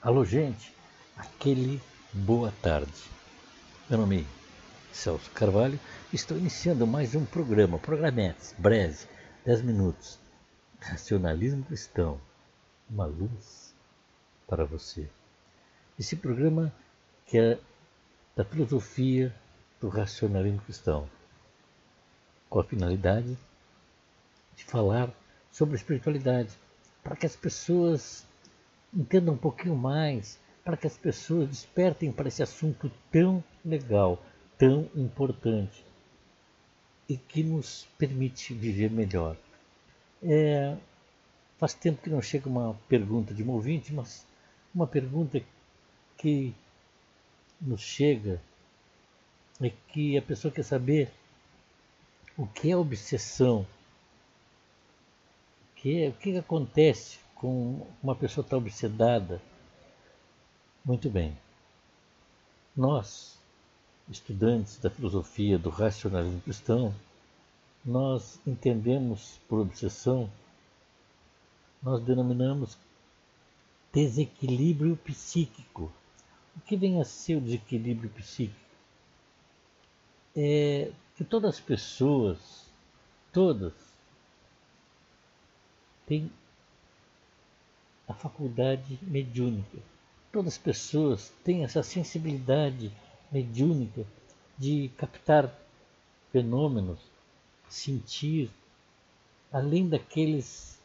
Alô, gente, aquele boa tarde. Meu nome é Celso Carvalho. Estou iniciando mais um programa, programete, breve, 10 minutos. Racionalismo cristão, uma luz para você. Esse programa que é da filosofia do racionalismo cristão, com a finalidade de falar sobre espiritualidade, para que as pessoas entendam um pouquinho mais, para que as pessoas despertem para esse assunto tão legal, tão importante e que nos permite viver melhor. É, faz tempo que não chega uma pergunta de um ouvinte, mas uma pergunta que nos chega é que a pessoa quer saber o que é obsessão, o que, é, o que acontece com uma pessoa tão obsedada. Muito bem. Nós, estudantes da filosofia do racionalismo cristão, nós entendemos por obsessão, nós denominamos desequilíbrio psíquico. O que vem a ser o desequilíbrio psíquico? É que todas as pessoas, todas, têm a faculdade mediúnica. Todas as pessoas têm essa sensibilidade mediúnica de captar fenômenos, sentir, além daqueles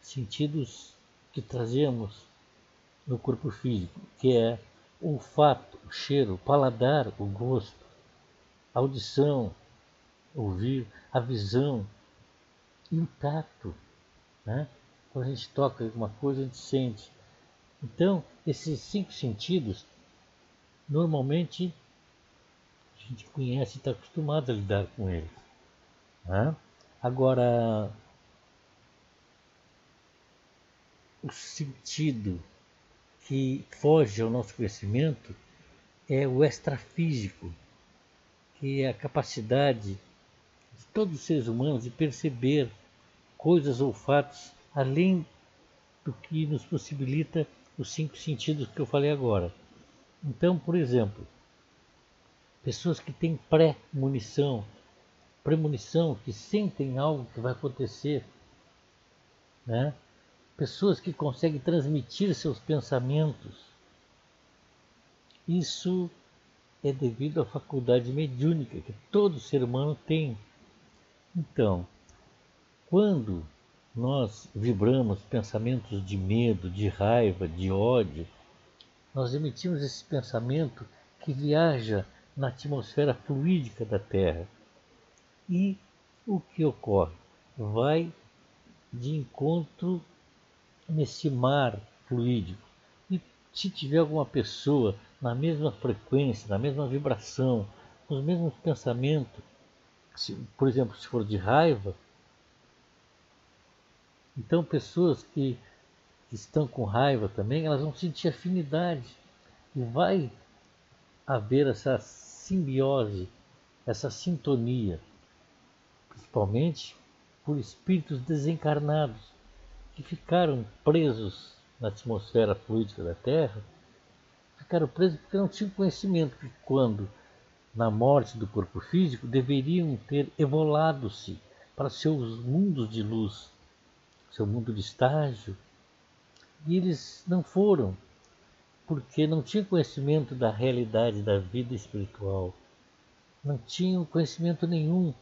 sentidos que trazemos no corpo físico, que é o olfato, o cheiro, o paladar, o gosto, a audição, ouvir, a visão e o tato. Né? Quando a gente toca alguma coisa, a gente sente. Então, esses cinco sentidos, normalmente, a gente conhece e está acostumado a lidar com eles. Né? Agora, o sentido que foge ao nosso conhecimento é o extrafísico, que é a capacidade de todos os seres humanos de perceber coisas ou fatos além do que nos possibilita os cinco sentidos que eu falei agora. Então, por exemplo, pessoas que têm pré-munição, premonição, que sentem algo que vai acontecer, né? pessoas que conseguem transmitir seus pensamentos. Isso é devido à faculdade mediúnica que todo ser humano tem. Então, quando nós vibramos pensamentos de medo, de raiva, de ódio, nós emitimos esse pensamento que viaja na atmosfera fluídica da Terra. E o que ocorre? Vai de encontro nesse mar fluídico. E se tiver alguma pessoa na mesma frequência, na mesma vibração, com os mesmos pensamentos, se, por exemplo, se for de raiva, então, pessoas que estão com raiva também, elas vão sentir afinidade. E vai haver essa simbiose, essa sintonia, principalmente por espíritos desencarnados que ficaram presos na atmosfera fluídica da Terra, ficaram presos porque não tinham conhecimento que quando na morte do corpo físico deveriam ter evolado-se para seus mundos de luz seu mundo de estágio. E eles não foram, porque não tinham conhecimento da realidade da vida espiritual, não tinham conhecimento nenhum.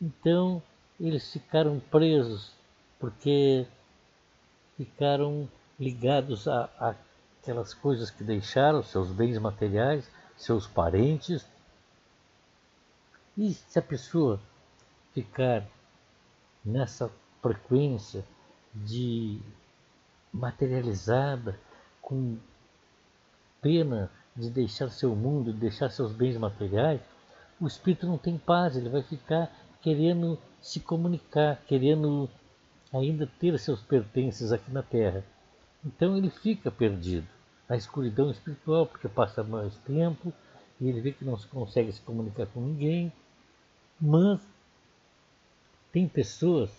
Então eles ficaram presos, porque ficaram ligados a, a aquelas coisas que deixaram, seus bens materiais, seus parentes. E se a pessoa ficar nessa frequência de materializada, com pena de deixar seu mundo, de deixar seus bens materiais, o espírito não tem paz, ele vai ficar querendo se comunicar, querendo ainda ter seus pertences aqui na Terra. Então ele fica perdido na escuridão espiritual, porque passa mais tempo e ele vê que não consegue se comunicar com ninguém. Mas tem pessoas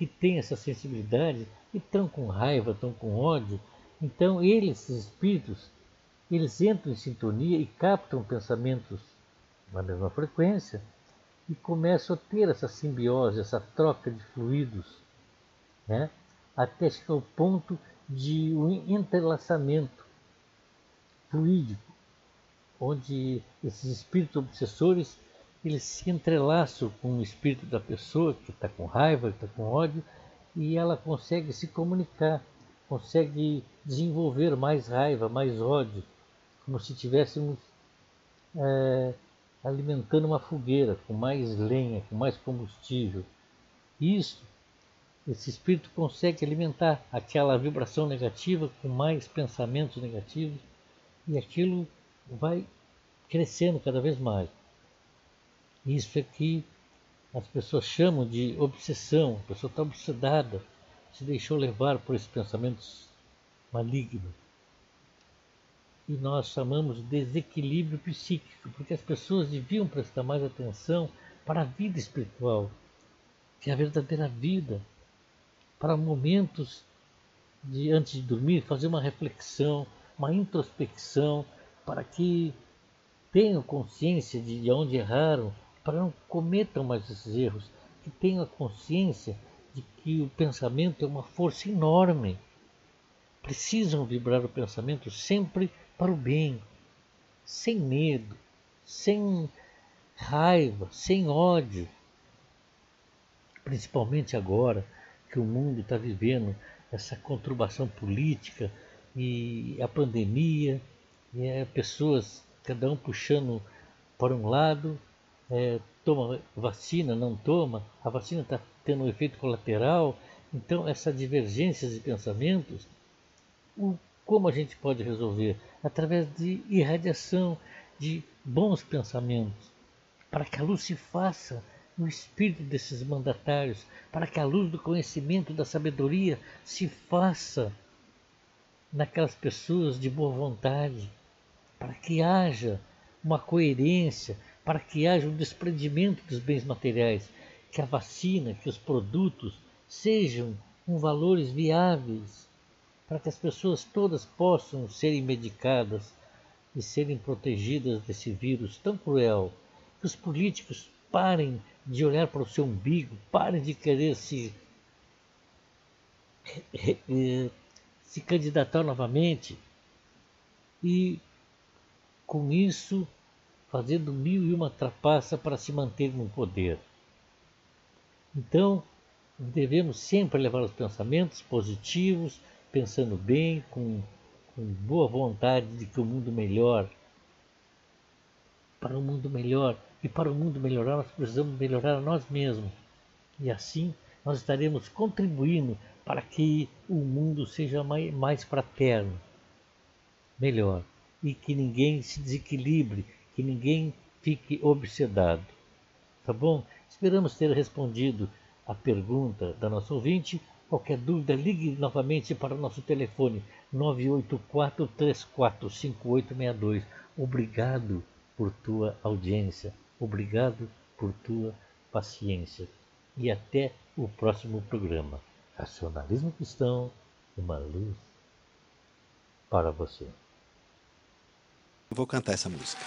que têm essa sensibilidade e estão com raiva, estão com ódio, Então, eles, esses espíritos, eles entram em sintonia e captam pensamentos na mesma frequência e começam a ter essa simbiose, essa troca de fluidos, né? até chegar ao ponto de um entrelaçamento fluídico, onde esses espíritos obsessores eles se entrelaçam com o espírito da pessoa que está com raiva, que está com ódio, e ela consegue se comunicar, consegue desenvolver mais raiva, mais ódio, como se estivéssemos é, alimentando uma fogueira com mais lenha, com mais combustível. Isso, esse espírito consegue alimentar aquela vibração negativa com mais pensamentos negativos e aquilo vai crescendo cada vez mais. Isso é que as pessoas chamam de obsessão, a pessoa está obsedada, se deixou levar por esses pensamentos malignos. E nós chamamos de desequilíbrio psíquico, porque as pessoas deviam prestar mais atenção para a vida espiritual, que é a verdadeira vida, para momentos de antes de dormir fazer uma reflexão, uma introspecção, para que tenham consciência de onde erraram, para não cometam mais esses erros, que tenham a consciência de que o pensamento é uma força enorme. Precisam vibrar o pensamento sempre para o bem, sem medo, sem raiva, sem ódio. Principalmente agora que o mundo está vivendo essa conturbação política e a pandemia, e é pessoas, cada um puxando para um lado é, toma vacina, não toma, a vacina está tendo um efeito colateral. Então, essas divergências de pensamentos, o, como a gente pode resolver? Através de irradiação de bons pensamentos, para que a luz se faça no espírito desses mandatários, para que a luz do conhecimento, da sabedoria se faça naquelas pessoas de boa vontade, para que haja uma coerência, para que haja um desprendimento dos bens materiais, que a vacina, que os produtos sejam com valores viáveis, para que as pessoas todas possam serem medicadas e serem protegidas desse vírus tão cruel, que os políticos parem de olhar para o seu umbigo, parem de querer se, se candidatar novamente e com isso fazendo mil e uma trapaça para se manter no poder. Então, devemos sempre levar os pensamentos positivos, pensando bem, com, com boa vontade de que o mundo melhor. Para o mundo melhor e para o mundo melhorar, nós precisamos melhorar a nós mesmos. E assim nós estaremos contribuindo para que o mundo seja mais, mais fraterno, melhor, e que ninguém se desequilibre que ninguém fique obsedado. Tá bom? Esperamos ter respondido a pergunta da nossa ouvinte. Qualquer dúvida, ligue novamente para o nosso telefone 984-345862. Obrigado por tua audiência, obrigado por tua paciência. E até o próximo programa. Racionalismo Cristão, uma luz para você. Vou cantar essa música.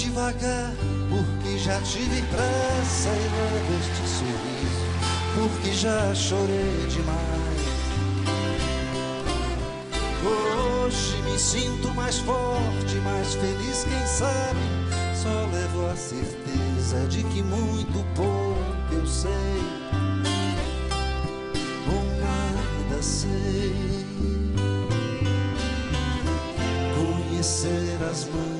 Devagar, porque já tive pressa e levo este sorriso, porque já chorei demais. Hoje me sinto mais forte, mais feliz, quem sabe, só levo a certeza de que muito pouco eu sei, ou nada sei. Conhecer as manhãs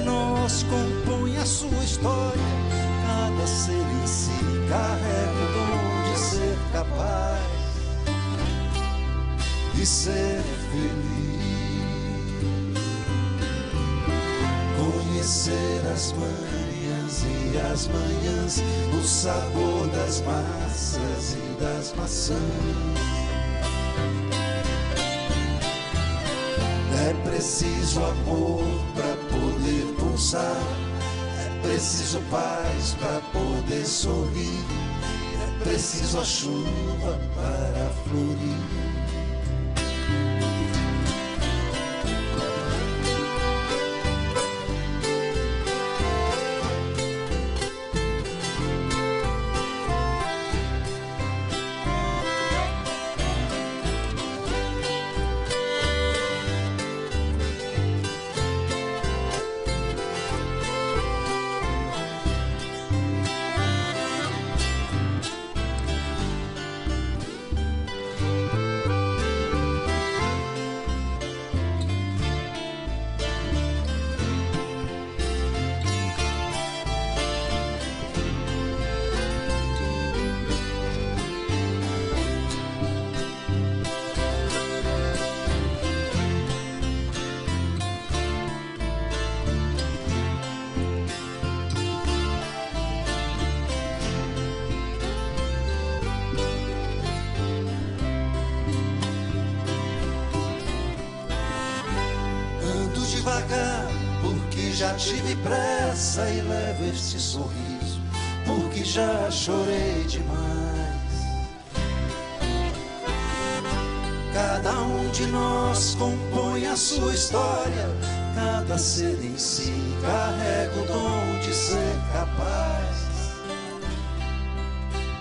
Nós compõe a sua história. Cada ser em si carrega o dom de ser capaz de ser feliz. Conhecer as manhãs e as manhãs, o sabor das massas e das maçãs. Preciso amor para poder pulsar. É preciso paz para poder sorrir. É preciso a chuva para florir. Já tive pressa e levo este sorriso, porque já chorei demais. Cada um de nós compõe a sua história, cada ser em si carrega o dom de ser capaz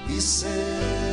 e ser